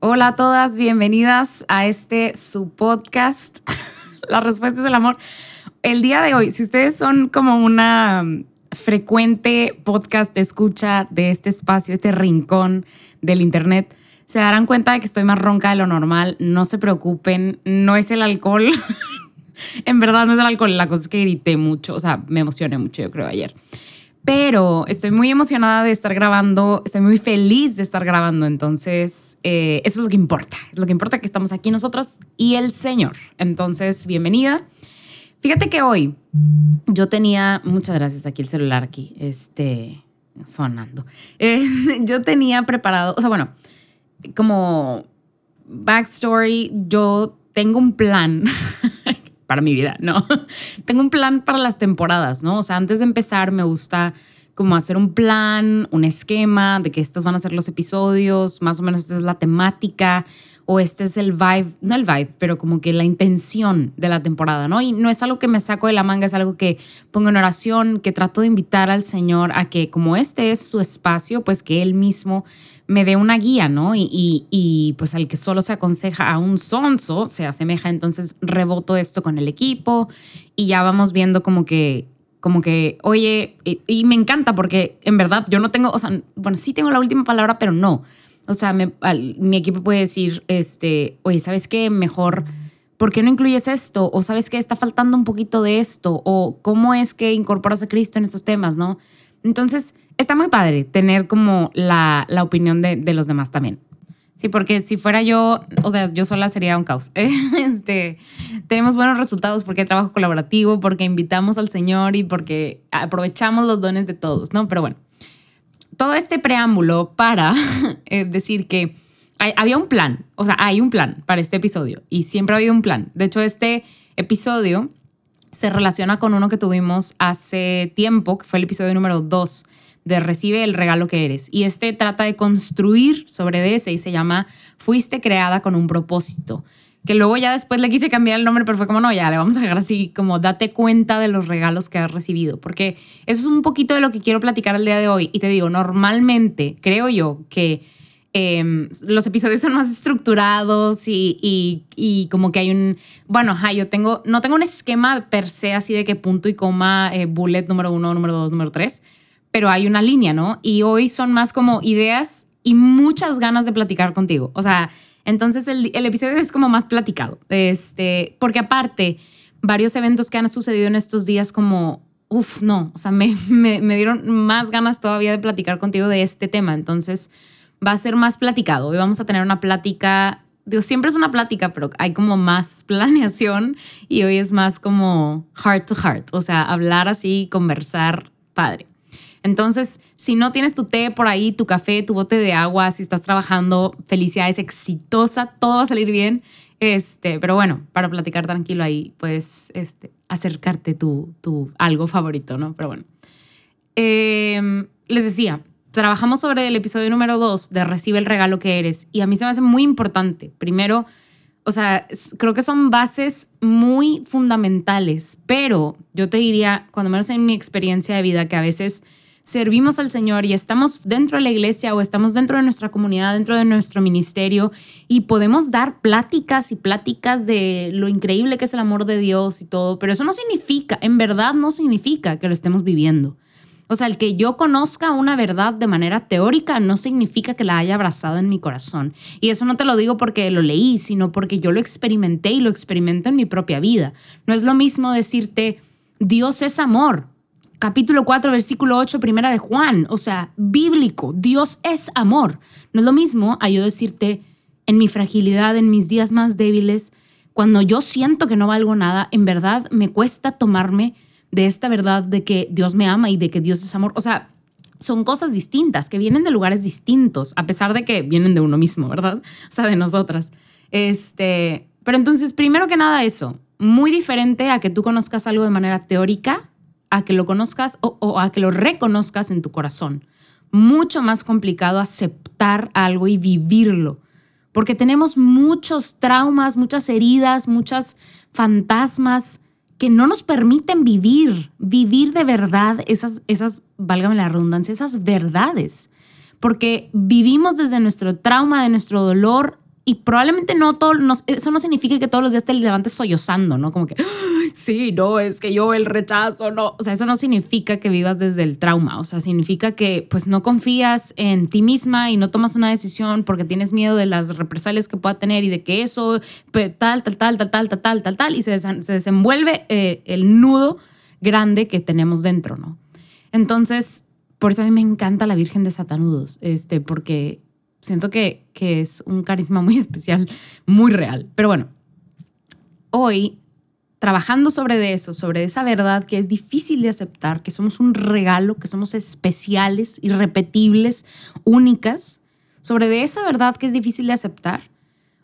Hola a todas, bienvenidas a este su podcast. La respuesta es el amor. El día de hoy, si ustedes son como una frecuente podcast de escucha de este espacio, este rincón del internet, se darán cuenta de que estoy más ronca de lo normal. No se preocupen, no es el alcohol. en verdad no es el alcohol, la cosa es que grité mucho, o sea, me emocioné mucho, yo creo, ayer. Pero estoy muy emocionada de estar grabando, estoy muy feliz de estar grabando, entonces eh, eso es lo que importa, es lo que importa que estamos aquí nosotros y el Señor. Entonces, bienvenida. Fíjate que hoy yo tenía, muchas gracias aquí el celular aquí, este, sonando. yo tenía preparado, o sea, bueno, como backstory, yo tengo un plan para mi vida, ¿no? Tengo un plan para las temporadas, ¿no? O sea, antes de empezar me gusta como hacer un plan, un esquema de que estos van a ser los episodios, más o menos esta es la temática o este es el vibe, no el vibe, pero como que la intención de la temporada, ¿no? Y no es algo que me saco de la manga, es algo que pongo en oración, que trato de invitar al Señor a que como este es su espacio, pues que Él mismo me dé una guía, ¿no? Y, pues al que solo se aconseja a un sonso se asemeja, entonces reboto esto con el equipo y ya vamos viendo como que, como que, oye, y, me encanta porque en verdad yo no tengo, o sea, bueno, sí tengo la última palabra, pero no. O sea, mi equipo puede decir, este, oye, ¿sabes qué? Mejor... ¿por qué no incluyes esto? O sabes que está faltando un poquito de esto, o cómo es que incorporas a Cristo en estos temas, ¿no? Entonces, está muy padre tener como la, la opinión de, de, los demás también. Sí, porque si fuera yo, o sea, yo sola sería un caos. Este, tenemos buenos resultados porque hay trabajo colaborativo, porque invitamos al Señor y porque aprovechamos los dones de todos, ¿no? Pero bueno, todo este preámbulo para eh, decir que había un plan, o sea, hay un plan para este episodio y siempre ha habido un plan. De hecho, este episodio se relaciona con uno que tuvimos hace tiempo, que fue el episodio número 2 de Recibe el regalo que eres. Y este trata de construir sobre ese y se llama Fuiste creada con un propósito. Que luego ya después le quise cambiar el nombre, pero fue como, no, ya le vamos a dejar así, como date cuenta de los regalos que has recibido. Porque eso es un poquito de lo que quiero platicar el día de hoy. Y te digo, normalmente creo yo que Em, los episodios son más estructurados y, y, como que hay un, bueno, yo tengo, no tengo un esquema per se así de que punto y coma, eh, bullet número uno, número dos, número tres, pero hay una línea, ¿no? Y hoy son más como ideas y muchas ganas de platicar contigo. O sea, entonces el, episodio es como más platicado, este, porque aparte, varios eventos que han sucedido en estos días como Uf, no, o sea, me, dieron más ganas todavía de platicar contigo de este tema. Entonces, va a ser más platicado. Hoy vamos a tener una plática, digo, siempre es una plática, pero hay como más planeación y hoy es más como heart to heart, o sea, hablar así, conversar, padre. Entonces, si no tienes tu té por ahí, tu café, tu bote de agua, si estás trabajando, felicidades, exitosa, todo va a salir bien. Este, pero bueno, para platicar tranquilo ahí, puedes este, acercarte tu, tu algo favorito, ¿no? Pero bueno. Em, les decía, trabajamos sobre el episodio número 2 de Recibe el regalo que eres y a mí se me hace muy importante. Primero, o sea, creo que son bases muy fundamentales, pero yo te diría, cuando menos en mi experiencia de vida, que a veces servimos al Señor y estamos dentro de la iglesia o estamos dentro de nuestra comunidad, dentro de nuestro ministerio y podemos dar pláticas y pláticas de lo increíble que es el amor de Dios y todo, pero eso no significa, en verdad no significa que lo estemos viviendo. O sea, el que yo conozca una verdad de manera teórica no significa que la haya abrazado en mi corazón. Y eso no te lo digo porque lo leí, sino porque yo lo experimenté y lo experimento en mi propia vida. No es lo mismo decirte, Dios es amor. Capítulo 4, versículo 8, primera de Juan. O sea, bíblico, Dios es amor. No es lo mismo a yo decirte, en mi fragilidad, en mis días más débiles, cuando yo siento que no valgo nada, en verdad me cuesta tomarme de esta verdad de que Dios me ama y de que Dios es amor. O sea, son cosas distintas, que vienen de lugares distintos, a pesar de que vienen de uno mismo, ¿verdad? O sea, de nosotras. Este, pero entonces, primero que nada eso, muy diferente a que tú conozcas algo de manera teórica, a que lo conozcas o, a que lo reconozcas en tu corazón. Mucho más complicado aceptar algo y vivirlo, porque tenemos muchos traumas, muchas heridas, muchas fantasmas que no nos permiten vivir, vivir de verdad esas, esas, válgame la redundancia, esas verdades. Porque vivimos desde nuestro trauma, de nuestro dolor, y probablemente no todo, eso no significa que todos los días te levantes sollozando, ¿no? Como que, sí, no, es que yo el rechazo, no. O sea, eso no significa que vivas desde el trauma. O sea, significa que pues no confías en ti misma y no tomas una decisión porque tienes miedo de las represalias que pueda tener y de que eso, tal, tal, tal, tal, tal, tal, tal, tal, y se, se desenvuelve eh, el nudo grande que tenemos dentro, ¿no? Entonces, por eso a mí me encanta la Virgen de Satanudos, este, porque siento que, que es un carisma muy especial, muy real. Pero bueno, hoy trabajando sobre eso, sobre esa verdad que es difícil de aceptar, que somos un regalo, que somos especiales, irrepetibles, únicas, sobre de esa verdad que es difícil de aceptar,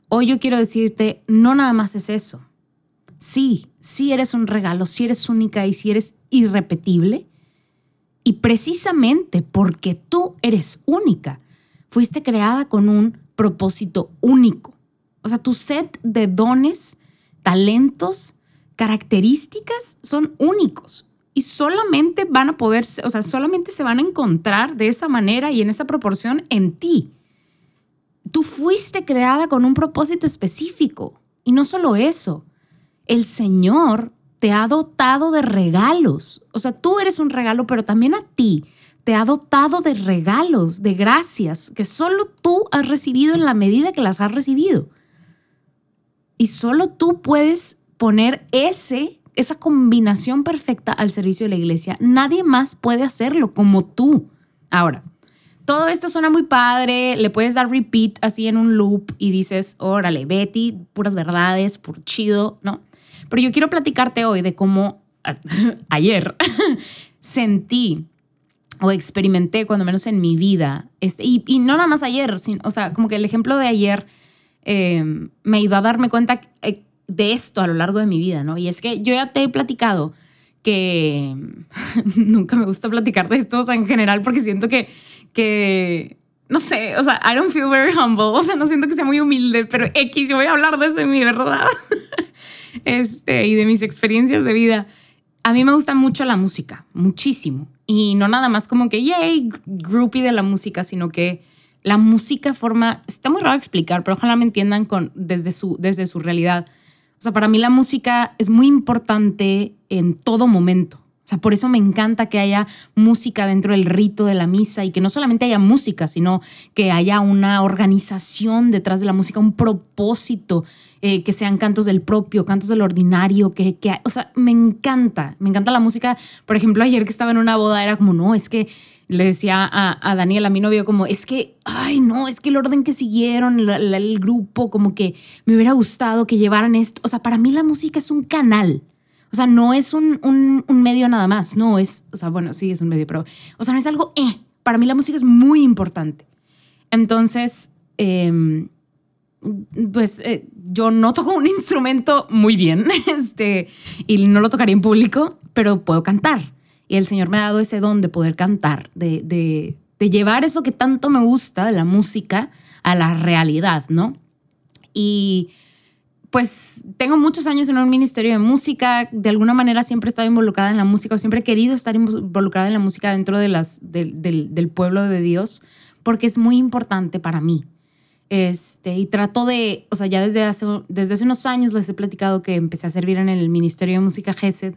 hoy yo quiero decirte, no nada más es eso. Sí, sí eres un regalo, sí eres única y sí eres irrepetible. Y precisamente porque tú eres única, fuiste creada con un propósito único. O sea, tu set de dones, talentos, características son únicos y solamente van a poder, o sea, solamente se van a encontrar de esa manera y en esa proporción en ti. Tú fuiste creada con un propósito específico y no solo eso, el Señor te ha dotado de regalos. O sea, tú eres un regalo, pero también a ti te ha dotado de regalos, de gracias, que solo tú has recibido en la medida que las has recibido. Y solo tú puedes poner ese, esa combinación perfecta al servicio de la iglesia. Nadie más puede hacerlo como tú. Ahora, todo esto suena muy padre, le puedes dar repeat así en un loop y dices, órale, Betty, puras verdades, por chido, ¿no? Pero yo quiero platicarte hoy de cómo ayer sentí o experimenté, cuando menos en mi vida, este, y, no nada más ayer, o sea, como que el ejemplo de ayer em, me ayudó a darme cuenta eh, de esto a lo largo de mi vida, ¿no? Y es que yo ya te he platicado que nunca me gusta platicar de esto, o sea, en general, porque siento que, que, no sé, o sea, I don't feel very humble, o sea, no siento que sea muy humilde, pero X, yo voy a hablar de eso en mi verdad, este, y de mis experiencias de vida. A mí me gusta mucho la música, muchísimo. Y no nada más como que, yay, groupie de la música, sino que la música forma, está muy raro explicar, pero ojalá me entiendan con, desde, su, desde su realidad. O sea, para mí la música es muy importante en todo momento. O sea, por eso me encanta que haya música dentro del rito de la misa y que no solamente haya música, sino que haya una organización detrás de la música, un propósito, eh, que sean cantos del propio, cantos del ordinario, que, o sea, me encanta, me encanta la música. Por ejemplo, ayer que estaba en una boda era como, no, es que le decía a, a Daniel, a mi novio, como, es que, ay, no, es que el orden que siguieron, el grupo, como que me hubiera gustado que llevaran esto. O sea, para mí la música es un canal. O sea, no es un, un, medio nada más, no es, o sea, bueno, sí es un medio, pero, o sea, no es algo, eh, para mí la música es muy importante. Entonces, em, pues eh, yo no toco un instrumento muy bien, este, y no lo tocaría en público, pero puedo cantar. Y el Señor me ha dado ese don de poder cantar, de, de, de llevar eso que tanto me gusta de la música a la realidad, ¿no? Y pues tengo muchos años en un ministerio de música, de alguna manera siempre he estado involucrada en la música, o siempre he querido estar involucrada en la música dentro de del, pueblo de Dios, porque es muy importante para mí. Este, y trato de, o sea, ya desde hace, desde hace unos años les he platicado que empecé a servir en el Ministerio de Música GESED,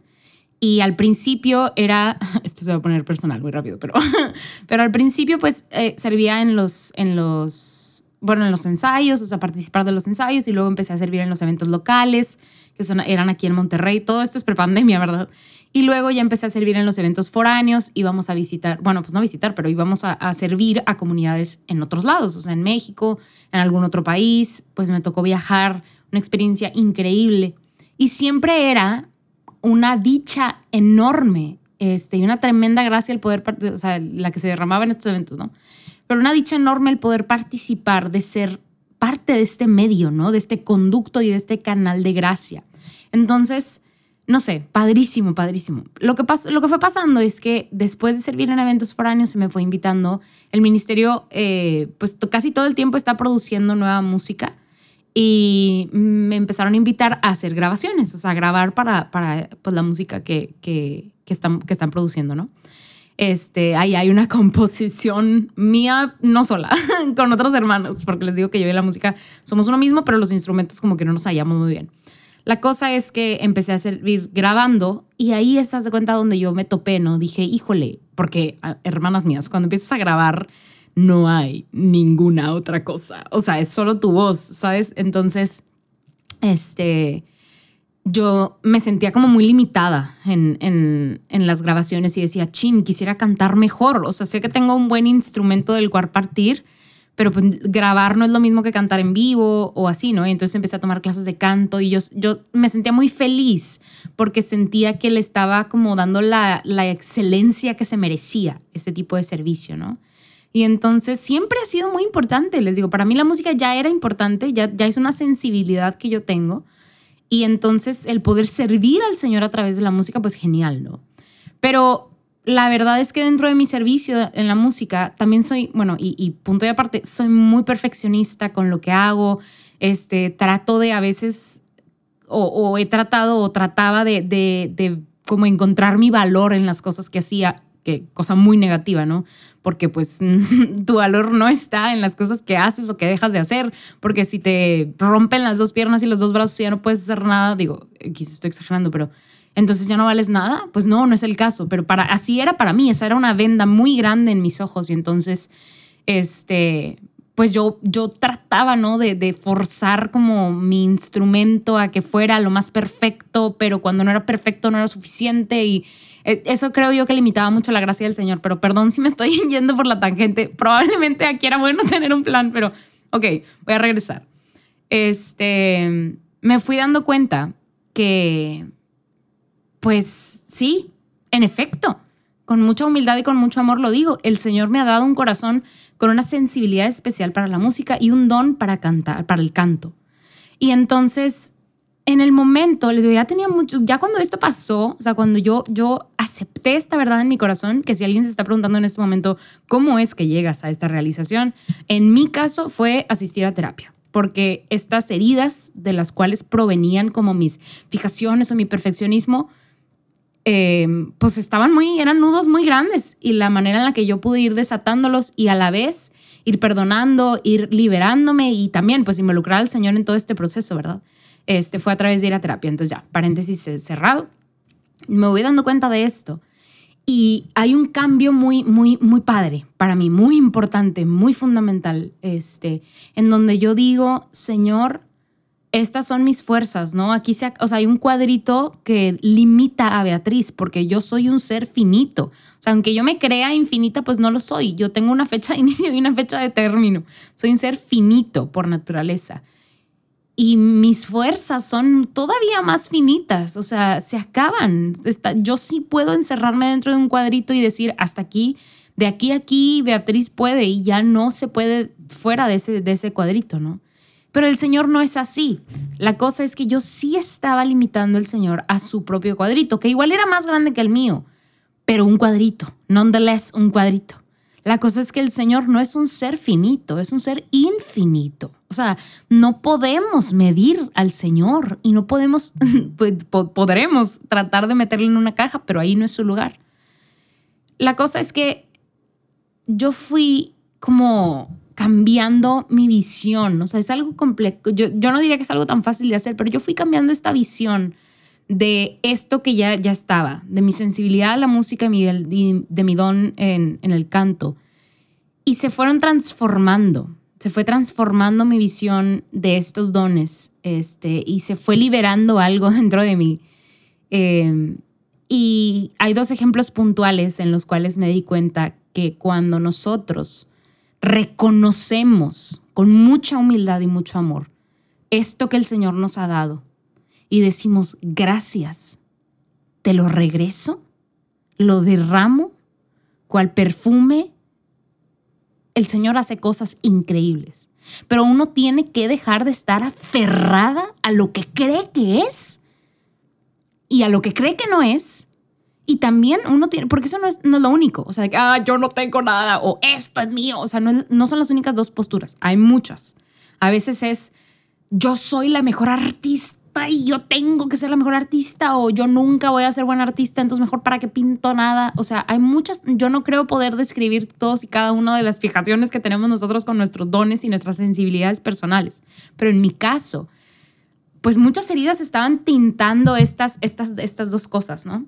y al principio era, esto se va a poner personal muy rápido, pero, pero al principio pues eh, servía en los, en los bueno, en los ensayos, o sea, participar de los ensayos y luego empecé a servir en los eventos locales, que son, eran aquí en Monterrey. Todo esto es prepandemia, ¿verdad? Y luego ya empecé a servir en los eventos foráneos, íbamos a visitar, bueno, pues no visitar, pero íbamos a, a servir a comunidades en otros lados, o sea, en México, en algún otro país, pues me tocó viajar, una experiencia increíble. Y siempre era una dicha enorme este, y una tremenda gracia el poder, o sea, la que se derramaba en estos eventos, ¿no? Pero una dicha enorme el poder participar, de ser parte de este medio, ¿no? De este conducto y de este canal de gracia. Entonces, no sé, padrísimo, padrísimo. Lo que, pasó, lo que fue pasando es que después de servir en eventos foráneos se me fue invitando. El ministerio, eh, pues casi todo el tiempo está produciendo nueva música y me empezaron a invitar a hacer grabaciones, o sea, a grabar para, para pues, la música que, que, que, están, que están produciendo, ¿no? Este, ahí hay una composición mía, no sola, con otros hermanos, porque les digo que yo y la música somos uno mismo, pero los instrumentos como que no nos hallamos muy bien. La cosa es que empecé a servir grabando y ahí estás de cuenta donde yo me topé, ¿no? Dije, híjole, porque ah, hermanas mías, cuando empiezas a grabar no hay ninguna otra cosa, o sea, es solo tu voz, ¿sabes? Entonces, este, yo me sentía como muy limitada en, en, las grabaciones y decía, chin, quisiera cantar mejor. O sea, sé que tengo un buen instrumento del cual partir, pero pues grabar no es lo mismo que cantar en vivo o así, ¿no? Y entonces empecé a tomar clases de canto y yo, yo me sentía muy feliz porque sentía que le estaba como dando la, la excelencia que se merecía este tipo de servicio, ¿no? Y entonces siempre ha sido muy importante, les digo, para mí la música ya era importante, ya, ya es una sensibilidad que yo tengo. Y entonces el poder servir al Señor a través de la música, pues genial, ¿no? Pero la verdad es que dentro de mi servicio en la música también soy, bueno, y, punto de aparte, soy muy perfeccionista con lo que hago. Este, trato de a veces, o, he tratado o trataba de, de, de, como encontrar mi valor en las cosas que hacía, que cosa muy negativa, ¿no? Porque pues tu valor no está en las cosas que haces o que dejas de hacer, porque si te rompen las dos piernas y los dos brazos y ya no puedes hacer nada, digo, quizás estoy exagerando, pero entonces ya no vales nada. Pues no, no es el caso, pero para, así era para mí, esa era una venda muy grande en mis ojos y entonces, este, pues yo, yo trataba, ¿no? De, de, forzar como mi instrumento a que fuera lo más perfecto, pero cuando no era perfecto no era suficiente y eso creo yo que limitaba mucho la gracia del Señor, pero perdón si me estoy yendo por la tangente, probablemente aquí era bueno tener un plan, pero ok, voy a regresar. Este, me fui dando cuenta que pues sí, en efecto, con mucha humildad y con mucho amor lo digo, el Señor me ha dado un corazón con una sensibilidad especial para la música y un don para cantar, para el canto. Y entonces, en el momento, les digo, ya tenía mucho, ya cuando esto pasó, o sea, cuando yo, yo acepté esta verdad en mi corazón, que si alguien se está preguntando en este momento, ¿cómo es que llegas a esta realización? En mi caso fue asistir a terapia porque estas heridas de las cuales provenían como mis fijaciones o mi perfeccionismo, Em, pues estaban muy, eran nudos muy grandes y la manera en la que yo pude ir desatándolos y a la vez ir perdonando, ir liberándome y también pues involucrar al Señor en todo este proceso, ¿verdad? Este fue a través de ir a terapia. Entonces ya, paréntesis cerrado. Me voy dando cuenta de esto y hay un cambio muy, muy, muy padre para mí, muy importante, muy fundamental, este, en donde yo digo, Señor, estas son mis fuerzas, ¿no? Aquí se, o sea, hay un cuadrito que limita a Beatriz porque yo soy un ser finito. O sea, aunque yo me crea infinita, pues no lo soy. Yo tengo una fecha de inicio y una fecha de término. Soy un ser finito por naturaleza. Y mis fuerzas son todavía más finitas, o sea, se acaban. yo sí puedo encerrarme dentro de un cuadrito y decir, hasta aquí, de aquí a aquí, Beatriz puede y ya no se puede fuera de ese, de ese cuadrito, ¿no? Pero el Señor no es así. La cosa es que yo sí estaba limitando al Señor a su propio cuadrito, que igual era más grande que el mío, pero un cuadrito, nonetheless, un cuadrito. La cosa es que el Señor no es un ser finito, es un ser infinito. O sea, no podemos medir al Señor y no podemos, pues, podremos tratar de meterlo en una caja, pero ahí no es su lugar. La cosa es que yo fui como cambiando mi visión. O sea, es algo complejo. Yo, yo no diría que es algo tan fácil de hacer, pero yo fui cambiando esta visión de esto que ya, ya estaba, de mi sensibilidad a la música y de, mi don en, en, el canto. Y se fueron transformando, se fue transformando mi visión de estos dones este, y se fue liberando algo dentro de mí. Em, y hay dos ejemplos puntuales en los cuales me di cuenta que cuando nosotros reconocemos con mucha humildad y mucho amor esto que el Señor nos ha dado y decimos, gracias, te lo regreso, lo derramo cual perfume. El Señor hace cosas increíbles. Pero uno tiene que dejar de estar aferrada a lo que cree que es y a lo que cree que no es. Y también uno tiene, porque eso no es, no es lo único, o sea, que, ah, yo no tengo nada o esto es mío, o sea, no, no son las únicas dos posturas, hay muchas. A veces es, yo soy la mejor artista y yo tengo que ser la mejor artista o yo nunca voy a ser buena artista, entonces mejor para qué pinto nada. O sea, hay muchas, yo no creo poder describir todos y cada una de las fijaciones que tenemos nosotros con nuestros dones y nuestras sensibilidades personales. Pero en mi caso, pues muchas heridas estaban tintando estas, estas, estas dos cosas, ¿no?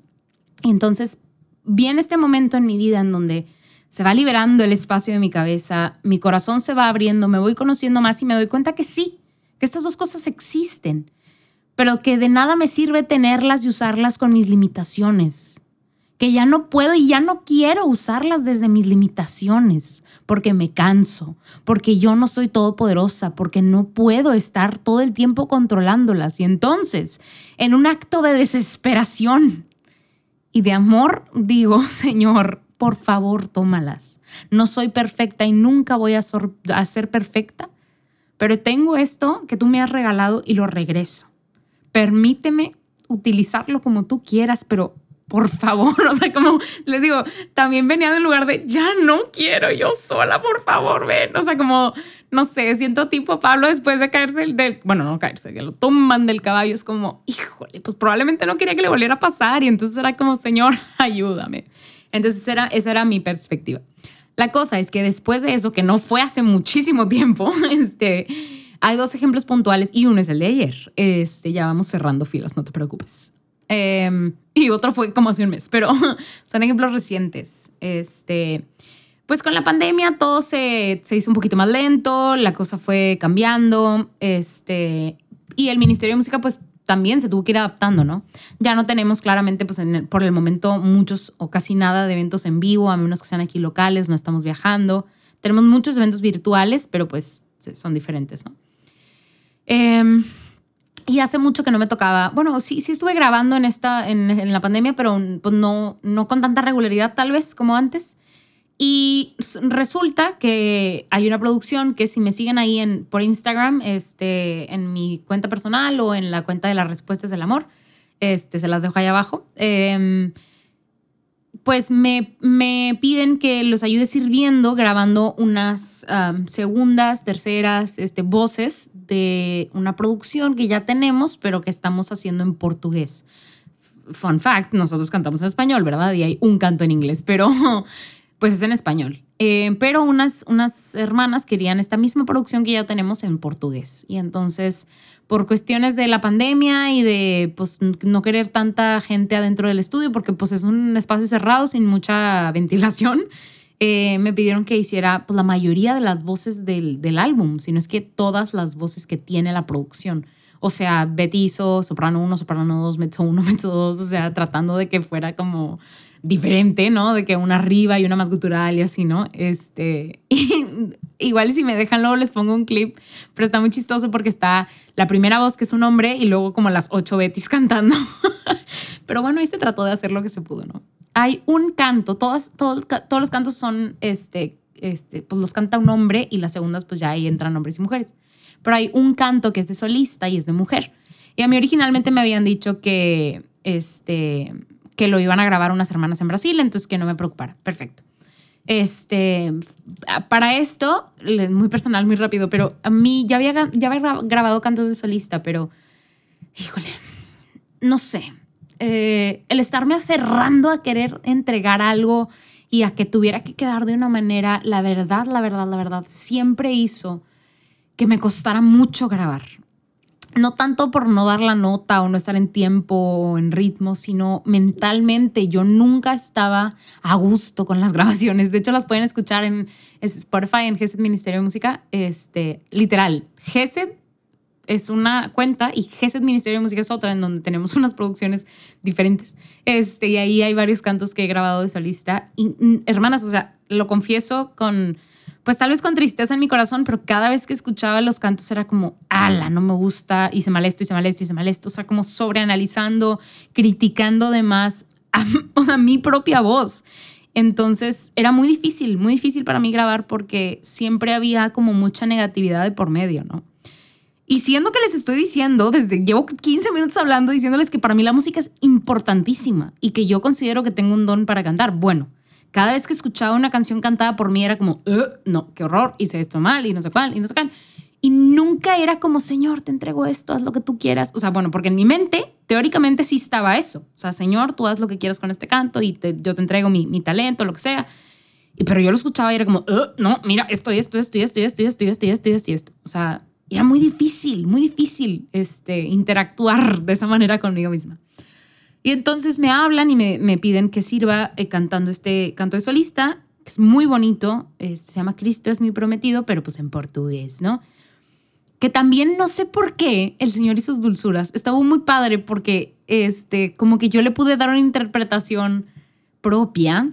Entonces viene este momento en mi vida en donde se va liberando el espacio de mi cabeza, mi corazón se va abriendo, me voy conociendo más y me doy cuenta que sí, que estas dos cosas existen pero que de nada me sirve tenerlas y usarlas con mis limitaciones, que ya no puedo y ya no quiero usarlas desde mis limitaciones, porque me canso, porque yo no soy todopoderosa, porque no puedo estar todo el tiempo controlándolas. Y entonces, en un acto de desesperación y de amor, digo, Señor, por favor, tómalas. No soy perfecta y nunca voy a, a ser perfecta, pero tengo esto que tú me has regalado y lo regreso permíteme utilizarlo como tú quieras, pero por favor, o sea, como les digo, también venía del lugar de ya no quiero yo sola, por favor, ven, o sea, como, no sé, siento tipo Pablo después de caerse del, bueno, no caerse, que lo toman del caballo, es como, híjole, pues probablemente no quería que le volviera a pasar y entonces era como, Señor, ayúdame. Entonces era, esa era mi perspectiva. La cosa es que después de eso, que no fue hace muchísimo tiempo, este, hay dos ejemplos puntuales y uno es el de ayer. Este, ya vamos cerrando filas, no te preocupes. Em, y otro fue como hace un mes, pero son ejemplos recientes. Este, pues con la pandemia todo se, se, hizo un poquito más lento, la cosa fue cambiando, este, y el Ministerio de Música pues también se tuvo que ir adaptando, ¿no? Ya no tenemos claramente pues por el momento muchos o casi nada de eventos en vivo, a menos que sean aquí locales, no estamos viajando. Tenemos muchos eventos virtuales, pero pues son diferentes, ¿no? Em, y hace mucho que no me tocaba. Bueno, sí, sí estuve grabando en, esta, en, la pandemia, pero pues no, no con tanta regularidad tal vez como antes. Y resulta que hay una producción que si me siguen ahí en, por Instagram, este, en mi cuenta personal o en la cuenta de las respuestas del amor, este, se las dejo ahí abajo. Eh, pues me, me, piden que los ayude sirviendo, grabando unas segundas, terceras este, voces una producción que ya tenemos, pero que estamos haciendo en portugués. Fun fact, nosotros cantamos en español, ¿verdad? Y hay un canto en inglés, pero pues es en español. Eh, pero unas, unas hermanas querían esta misma producción que ya tenemos en portugués. Y entonces por cuestiones de la pandemia y de pues, no querer tanta gente adentro del estudio, porque pues es un espacio cerrado sin mucha ventilación, eh, me pidieron que hiciera pues, la mayoría de las voces del, del álbum, sino es que todas las voces que tiene la producción. O sea, Betty hizo soprano 1, soprano 2, mezzo 1, mezzo 2, o sea, tratando de que fuera como diferente, ¿no? De que una arriba y una más gutural y así, ¿no? Este, igual si me dejan luego les pongo un clip, pero está muy chistoso porque está la primera voz que es un hombre y luego como las ocho Betis cantando. pero bueno, ahí se trató de hacer lo que se pudo, ¿no? Hay un canto, todas, todos los cantos son, este, este, pues los canta un hombre y las segundas pues ya ahí entran hombres y mujeres. Pero hay un canto que es de solista y es de mujer. Y a mí originalmente me habían dicho que, este, que lo iban a grabar unas hermanas en Brasil, entonces que no me preocupara. Perfecto. Este, para esto, muy personal, muy rápido, pero a mí ya había, ya había grabado cantos de solista, pero, híjole, no sé. Eh, el estarme aferrando a querer entregar algo y a que tuviera que quedar de una manera, la verdad, la verdad, la verdad, siempre hizo que me costara mucho grabar no tanto por no dar la nota o no estar en tiempo o en ritmo, sino mentalmente yo nunca estaba a gusto con las grabaciones. De hecho, las pueden escuchar en Spotify, en GESED Ministerio de Música. Este, literal, GESED es una cuenta y GESED Ministerio de Música es otra en donde tenemos unas producciones diferentes. Este, y ahí hay varios cantos que he grabado de solista. Y, mm, hermanas, o sea, lo confieso con pues tal vez con tristeza en mi corazón, pero cada vez que escuchaba los cantos era como, ala, no me gusta, hice mal esto, hice mal esto, hice mal esto, o sea, como sobreanalizando, criticando de más o sea, mi propia voz. Entonces era muy difícil, muy difícil para mí grabar porque siempre había como mucha negatividad de por medio, ¿no? Y siendo que les estoy diciendo, desde llevo 15 minutos hablando, diciéndoles que para mí la música es importantísima y que yo considero que tengo un don para cantar. Bueno, cada vez que escuchaba una canción cantada por mí era como, no, qué horror, hice esto mal y no sé cuál, y no sé cuál. Y nunca era como, Señor, te entrego esto, haz lo que tú quieras. O sea, bueno, porque en mi mente, teóricamente sí estaba eso. O sea, Señor, tú haz lo que quieras con este canto y yo te entrego mi, mi talento, lo que sea. Y, pero yo lo escuchaba y era como, no, mira, esto, esto, esto, esto, esto, esto, esto, esto, esto, esto. O sea, era muy difícil, muy difícil este, interactuar de esa manera conmigo misma. Y entonces me hablan y me, me piden que sirva eh, cantando este canto de solista, que es muy bonito, se llama Cristo es mi prometido, pero pues en portugués, ¿no? que también no sé por qué el Señor y sus dulzuras. Estaba muy padre porque este, como que yo le pude dar una interpretación propia.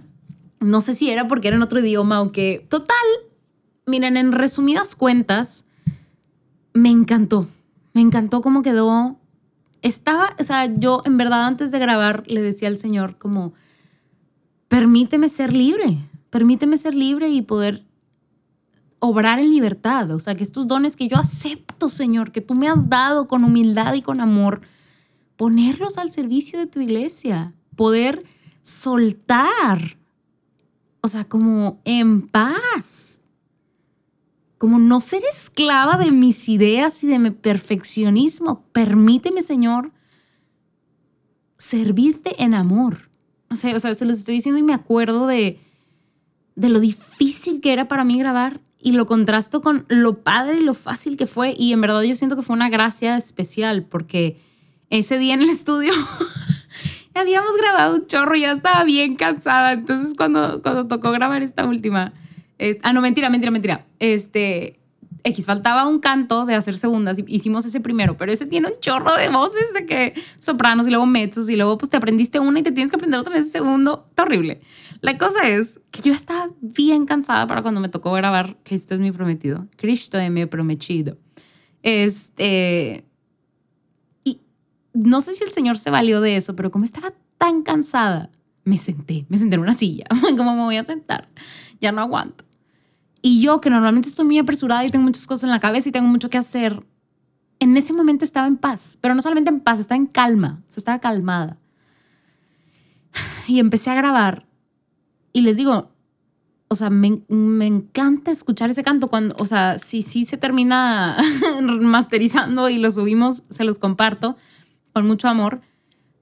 No sé si era porque era en otro idioma o que... Total, miren, en resumidas cuentas, me encantó. Me encantó cómo quedó. Estaba, o sea, yo en verdad antes de grabar le decía al Señor como, permíteme ser libre, permíteme ser libre y poder obrar en libertad, o sea, que estos dones que yo acepto, Señor, que tú me has dado con humildad y con amor, ponerlos al servicio de tu iglesia, poder soltar, o sea, como en paz, como no ser esclava de mis ideas y de mi perfeccionismo. Permíteme, Señor, servirte en amor. O sea, o sea, se los estoy diciendo y me acuerdo de, de lo difícil que era para mí grabar y lo contrasto con lo padre y lo fácil que fue. Y en verdad yo siento que fue una gracia especial porque ese día en el estudio habíamos grabado un chorro y ya estaba bien cansada. Entonces cuando, cuando tocó grabar esta última... Eh, ah, no, mentira, mentira, mentira. Este, X, faltaba un canto de hacer segundas, hicimos ese primero, pero ese tiene un chorro de voces de que sopranos y luego mezzos y luego pues te aprendiste una y te tienes que aprender otra vez el segundo, está horrible. La cosa es que yo estaba bien cansada para cuando me tocó grabar Cristo es mi prometido, Cristo es mi prometido. Este, y no sé si el Señor se valió de eso, pero como estaba tan cansada, me senté, me senté en una silla, como me voy a sentar, ya no aguanto. Y yo, que normalmente estoy muy apresurada y tengo muchas cosas en la cabeza y tengo mucho que hacer, en ese momento estaba en paz, pero no solamente en paz, estaba en calma, o sea, estaba calmada. Y empecé a grabar y les digo, o sea, me, me, encanta escuchar ese canto cuando, o sea, si sí se termina masterizando y lo subimos, se los comparto con mucho amor.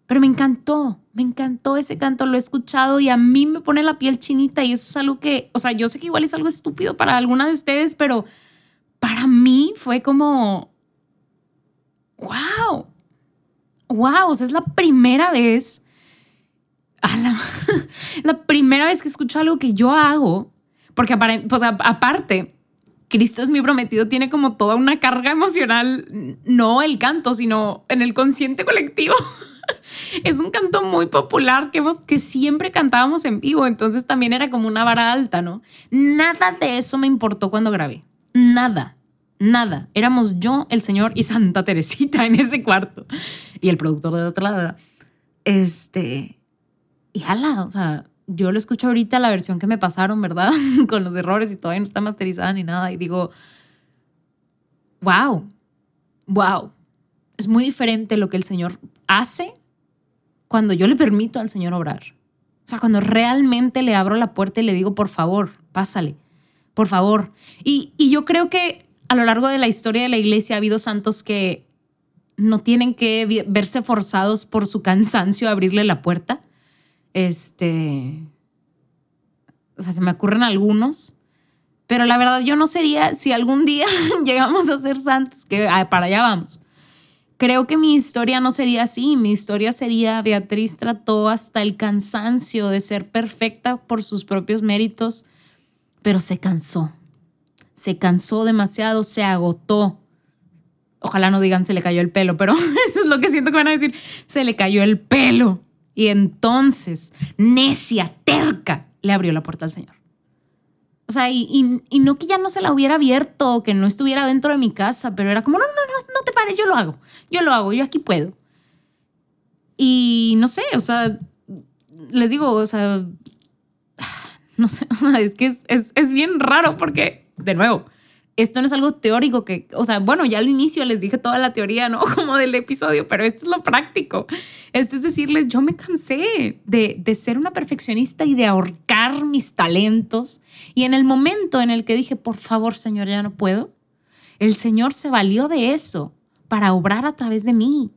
Pero me encantó, me encantó ese canto, lo he escuchado y a mí me pone la piel chinita y eso es algo que, o sea, yo sé que igual es algo estúpido para alguna de ustedes, pero para mí fue como, wow, wow, o sea, es la primera vez, la, la, primera vez que escucho algo que yo hago, porque pues, aparte, Cristo es mi prometido, tiene como toda una carga emocional, no el canto, sino en el consciente colectivo. es un canto muy popular que, siempre cantábamos en vivo, entonces también era como una vara alta, ¿no? Nada de eso me importó cuando grabé. Nada, nada. Éramos yo, el Señor y Santa Teresita en ese cuarto. Y el productor de otra lado. Este. Y ala, o sea, yo lo escucho ahorita la versión que me pasaron, ¿verdad? Con los errores y todavía no está masterizada ni nada. Y digo, wow, wow. Es muy diferente lo que el Señor hace cuando yo le permito al Señor obrar. O sea, cuando realmente le abro la puerta y le digo, por favor, pásale, por favor. Y, yo creo que a lo largo de la historia de la iglesia ha habido santos que no tienen que verse forzados por su cansancio a abrirle la puerta. Este. O sea, se me ocurren algunos. Pero la verdad, yo no sería, si algún día llegamos a ser santos, que para allá vamos creo que mi historia no sería así. Mi historia sería Beatriz trató hasta el cansancio de ser perfecta por sus propios méritos, pero se cansó. Se cansó demasiado, se agotó. Ojalá no digan se le cayó el pelo, pero eso es lo que siento que van a decir. Se le cayó el pelo. Y entonces, necia, terca, le abrió la puerta al Señor. O sea, y, no que ya no se la hubiera abierto, que no estuviera dentro de mi casa, pero era como, no, no, no, no te pares, yo lo hago, yo lo hago, yo aquí puedo. Y no sé, o sea, les digo, o sea, no sé, es que es, es, es bien raro porque, de nuevo, esto no es algo teórico que, o sea, bueno, ya al inicio les dije toda la teoría, ¿no? Como del episodio, pero esto es lo práctico. Esto es decirles, yo me cansé de, de ser una perfeccionista y de ahorcar mis talentos. Y en el momento en el que dije, por favor, Señor, ya no puedo, el Señor se valió de eso para obrar a través de mí.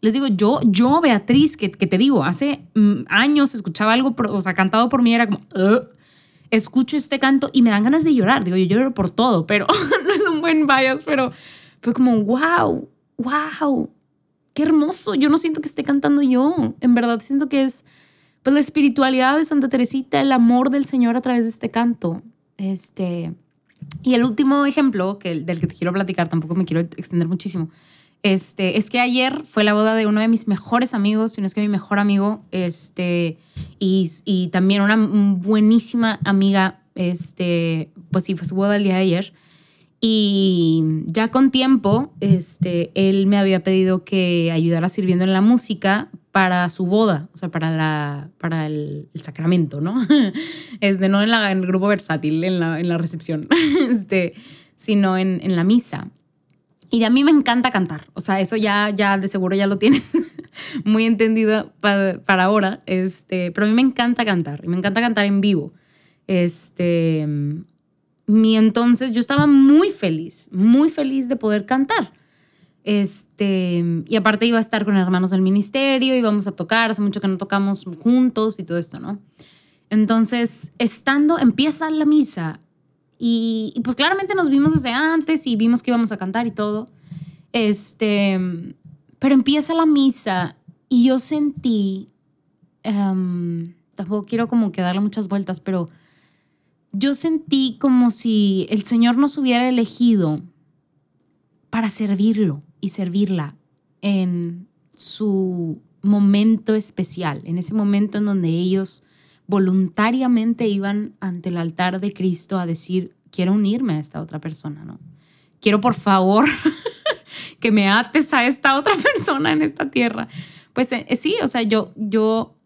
Les digo, yo, yo Beatriz, que, que te digo, hace mm, años escuchaba algo, o sea, cantado por mí, era como, escucho este canto y me dan ganas de llorar. Digo, yo lloro por todo, pero no es un buen bias, pero fue como, wow, wow, qué hermoso. Yo no siento que esté cantando yo. En verdad siento que es pues, la espiritualidad de Santa Teresita, el amor del Señor a través de este canto. Este, y el último ejemplo que, del que te quiero platicar, tampoco me quiero extender muchísimo, este, es que ayer fue la boda de uno de mis mejores amigos, si no es que mi mejor amigo, este, y, también una buenísima amiga, este, pues sí, fue su boda el día de ayer. Y ya con tiempo, este, él me había pedido que ayudara sirviendo en la música para su boda, o sea, para, la, para el, sacramento, ¿no? Este, no en, la, en, el grupo versátil, en la, en la recepción, este, sino en, en la misa. Y a mí me encanta cantar, o sea, eso ya, ya de seguro ya lo tienes muy entendido para, para, ahora, este, pero a mí me encanta cantar, y me encanta cantar en vivo. Este, mi entonces yo estaba muy feliz, muy feliz de poder cantar. Este, y aparte iba a estar con hermanos del ministerio, íbamos a tocar, hace mucho que no tocamos juntos y todo esto, ¿no? Entonces, estando, empieza la misa y, pues claramente nos vimos desde antes y vimos que íbamos a cantar y todo. Este, pero empieza la misa y yo sentí, um, tampoco quiero como que darle muchas vueltas, pero yo sentí como si el Señor nos hubiera elegido para servirlo y servirla en su momento especial, en ese momento en donde ellos voluntariamente iban ante el altar de Cristo a decir, quiero unirme a esta otra persona, ¿no? Quiero por favor que me ates a esta otra persona en esta tierra. Pues eh, sí, o sea, yo, yo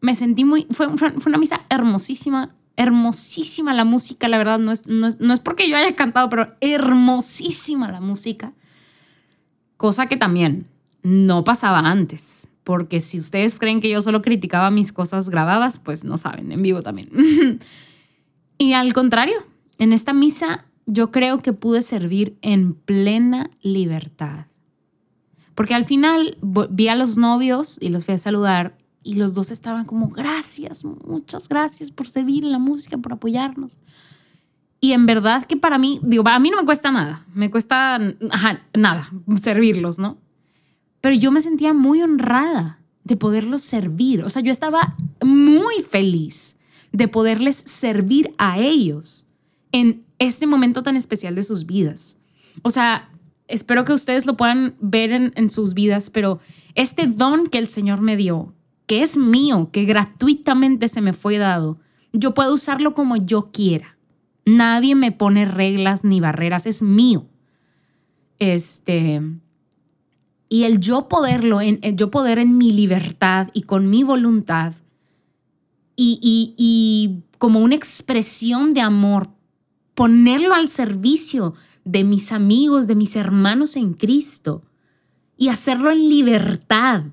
me sentí muy, fue, fue una misa hermosísima, hermosísima la música, la verdad, no es, no es, no es porque yo haya cantado, pero hermosísima la música. Cosa que también no pasaba antes porque si ustedes creen que yo solo criticaba mis cosas grabadas, pues no saben, en vivo también. y al contrario, en esta misa yo creo que pude servir en plena libertad. Porque al final vi a los novios y los fui a saludar y los dos estaban como, gracias, muchas gracias por servir en la música, por apoyarnos. Y en verdad que para mí, digo, a mí no me cuesta nada, me cuesta nada servirlos, ¿no? Pero yo me sentía muy honrada de poderlos servir. O sea, yo estaba muy feliz de poderles servir a ellos en este momento tan especial de sus vidas. O sea, espero que ustedes lo puedan ver en, sus vidas, pero este don que el Señor me dio, que es mío, que gratuitamente se me fue dado, yo puedo usarlo como yo quiera. Nadie me pone reglas ni barreras, es mío. Este, y el yo poderlo, en, yo poder en mi libertad y con mi voluntad y, y como una expresión de amor, ponerlo al servicio de mis amigos, de mis hermanos en Cristo y hacerlo en libertad,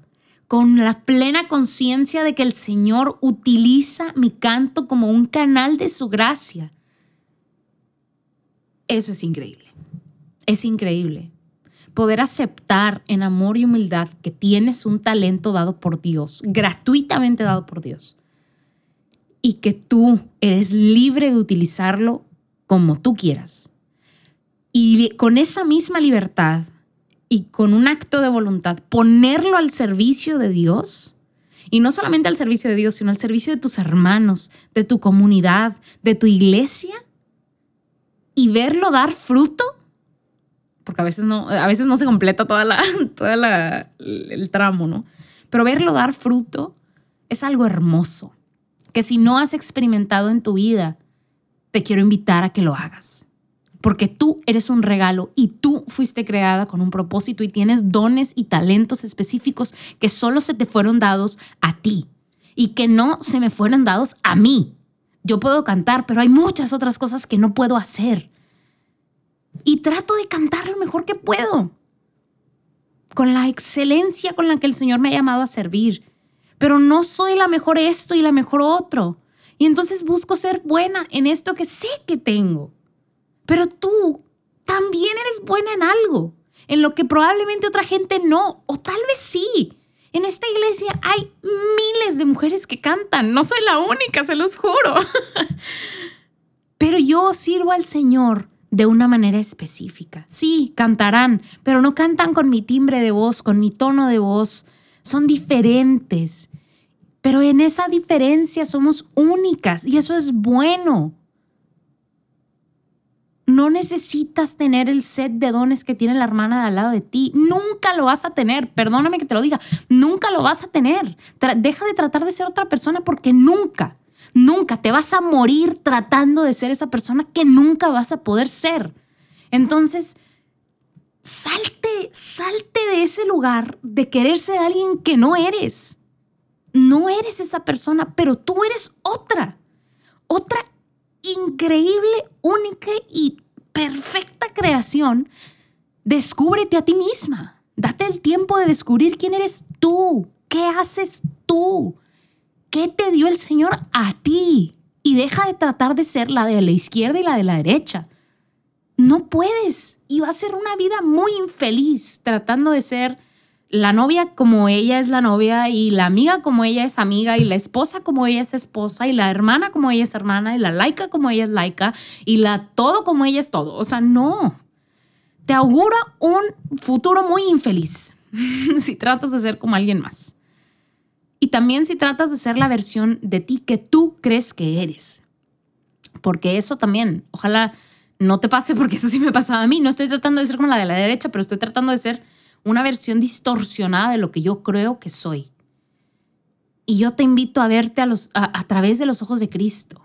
con la plena conciencia de que el Señor utiliza mi canto como un canal de su gracia. Eso es increíble. Es increíble poder aceptar en amor y humildad que tienes un talento dado por Dios, gratuitamente dado por Dios, y que tú eres libre de utilizarlo como tú quieras. Y con esa misma libertad y con un acto de voluntad, ponerlo al servicio de Dios, y no solamente al servicio de Dios, sino al servicio de tus hermanos, de tu comunidad, de tu iglesia, y verlo dar fruto, porque a veces no, a veces no se completa toda la, toda la, el tramo, ¿no? Pero verlo dar fruto es algo hermoso, que si no has experimentado en tu vida, te quiero invitar a que lo hagas. Porque tú eres un regalo y tú fuiste creada con un propósito y tienes dones y talentos específicos que solo se te fueron dados a ti. y que no se me fueron dados a mí. Yo puedo cantar, pero hay muchas otras cosas que no puedo hacer. Y trato de cantar lo mejor que puedo, con la excelencia con la que el Señor me ha llamado a servir. Pero no soy la mejor esto y la mejor otro. Y entonces busco ser buena en esto que sé que tengo. Pero tú también eres buena en algo, en lo que probablemente otra gente no, o tal vez sí. En esta iglesia hay miles de mujeres que cantan. No soy la única, se los juro. Pero yo sirvo al Señor de una manera específica. Sí, cantarán, pero no cantan con mi timbre de voz, con mi tono de voz. Son diferentes. Pero en esa diferencia somos únicas y eso es bueno. No necesitas tener el set de dones que tiene la hermana de al lado de ti. Nunca lo vas a tener. Perdóname que te lo diga. Nunca lo vas a tener. deja de tratar de ser otra persona porque nunca, nunca te vas a morir tratando de ser esa persona que nunca vas a poder ser. Entonces, salte, salte de ese lugar de querer ser alguien que no eres. No eres esa persona, pero tú eres otra. Otra increíble, única y perfecta creación, descúbrete a ti misma. Date el tiempo de descubrir quién eres tú, qué haces tú, qué te dio el Señor a ti. Y deja de tratar de ser la de la izquierda y la de la derecha. No puedes. Y va a ser una vida muy infeliz tratando de ser la novia como ella es la novia y la amiga como ella es amiga y la esposa como ella es esposa y la hermana como ella es hermana y la laica como ella es laica y la todo como ella es todo. O sea, no. Te augura un futuro muy infeliz si tratas de ser como alguien más. Y también si tratas de ser la versión de ti que tú crees que eres. Porque eso también, ojalá no te pase porque eso sí me pasaba a mí. No estoy tratando de ser como la de la derecha, pero estoy tratando de ser una versión distorsionada de lo que yo creo que soy. Y yo te invito a verte a, los, a, través de los ojos de Cristo,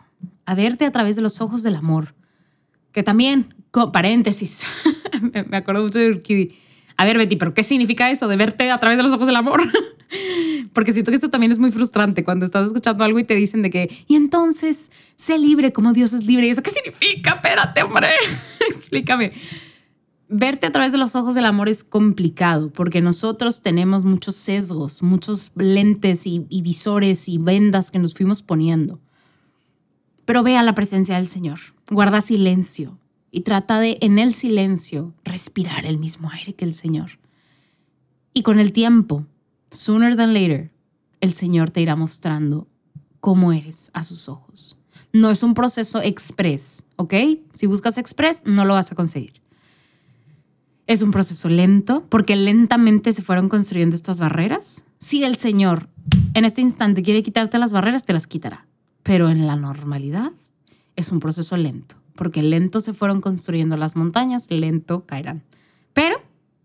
a verte a través de los ojos del amor. Que también, paréntesis, me acuerdo mucho de Urquidi. A ver, Betty, ¿pero qué significa eso de verte a través de los ojos del amor? Porque siento que esto también es muy frustrante cuando estás escuchando algo y te dicen de que, y entonces, sé libre como Dios es libre. ¿Y eso qué significa? Espérate, hombre, explícame verte a través de los ojos del amor es complicado porque nosotros tenemos muchos sesgos, muchos lentes y, visores y vendas que nos fuimos poniendo. Pero ve a la presencia del Señor, guarda silencio y trata de en el silencio respirar el mismo aire que el Señor. Y con el tiempo, sooner than later, el Señor te irá mostrando cómo eres a sus ojos. No es un proceso express, ¿ok? Si buscas express, no lo vas a conseguir. Es un proceso lento porque lentamente se fueron construyendo estas barreras. Si el Señor en este instante quiere quitarte las barreras, te las quitará. Pero en la normalidad es un proceso lento porque lento se fueron construyendo las montañas, lento caerán. Pero,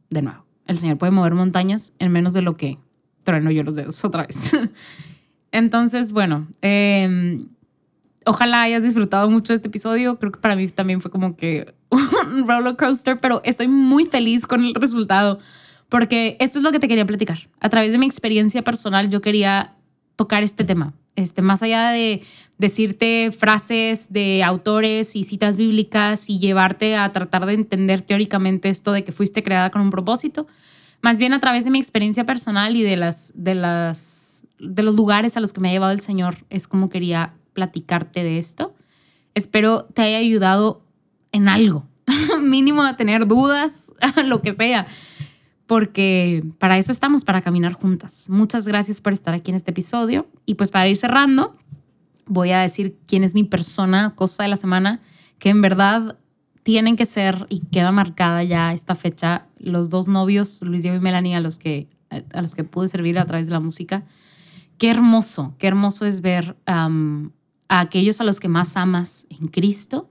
de nuevo, el Señor puede mover montañas en menos de lo que trueno yo los dedos otra vez. Entonces, bueno, eh, ojalá hayas disfrutado mucho de este episodio. Creo que para mí también fue como que un roller coaster, pero estoy muy feliz con el resultado porque esto es lo que te quería platicar. A través de mi experiencia personal, yo quería tocar este tema. Este, más allá de decirte frases de autores y citas bíblicas y llevarte a tratar de entender teóricamente esto de que fuiste creada con un propósito, más bien a través de mi experiencia personal y de las de las de los lugares a los que me ha llevado el Señor es como quería platicarte de esto. Espero te haya ayudado en algo, mínimo a tener dudas, lo que sea, porque para eso estamos, para caminar juntas. Muchas gracias por estar aquí en este episodio y pues para ir cerrando, voy a decir quién es mi persona, cosa de la semana, que en verdad tienen que ser y queda marcada ya esta fecha los dos novios, Luis Diego y Melanie, a los que, a los que pude servir a través de la música. Qué hermoso, qué hermoso es ver a aquellos a los que más amas en Cristo,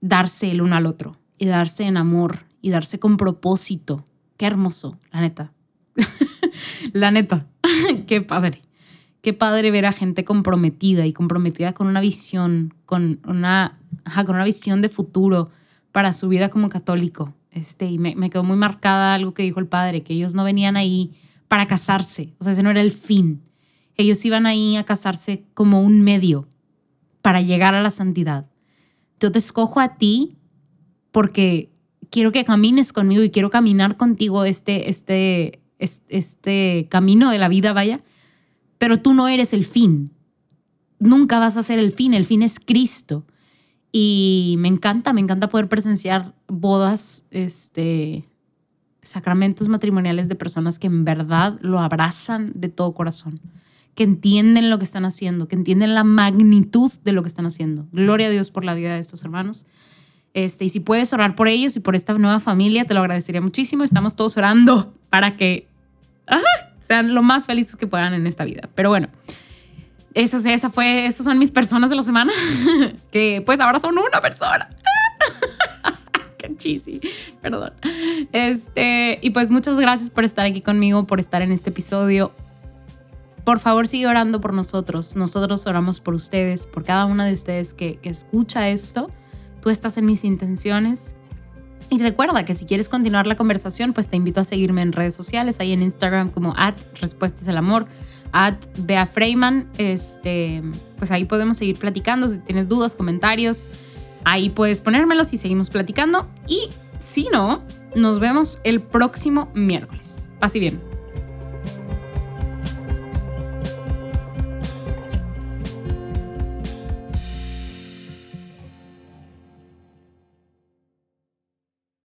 darse el uno al otro y darse en amor y darse con propósito. Qué hermoso, la neta. la neta, qué padre. Qué padre ver a gente comprometida y comprometida con una visión, con una, con una visión de futuro para su vida como católico. Este, y me, me quedó muy marcada algo que dijo el padre, que ellos no venían ahí para casarse, o sea, ese no era el fin Ellos iban ahí a casarse como un medio para llegar a la santidad. Yo te escojo a ti porque quiero que camines conmigo y quiero caminar contigo este, este, este, camino de la vida, vaya, pero tú no eres el fin. Nunca vas a ser el fin, el fin es Cristo. Y me encanta, me encanta poder presenciar bodas, este, sacramentos matrimoniales de personas que en verdad lo abrazan de todo corazón, que entienden lo que están haciendo, que entienden la magnitud de lo que están haciendo. Gloria a Dios por la vida de estos hermanos. Este, y si puedes orar por ellos y por esta nueva familia, te lo agradecería muchísimo. Estamos todos orando para que sean lo más felices que puedan en esta vida. Pero bueno, eso, esa fue, esas son mis personas de la semana, que pues ahora son una persona. Qué cheesy, perdón. Este, y pues muchas gracias por estar aquí conmigo, por estar en este episodio. Por favor, sigue orando por nosotros. Nosotros oramos por ustedes, por cada una de ustedes que, que escucha esto. Tú estás en mis intenciones. Y recuerda que si quieres continuar la conversación, pues te invito a seguirme en redes sociales, ahí en Instagram como at Respuestas del Amor, at Bea Freeman. Este, pues ahí podemos seguir platicando. Si tienes dudas, comentarios, ahí puedes ponérmelos y seguimos platicando. Y si no, nos vemos el próximo miércoles. Pase bien.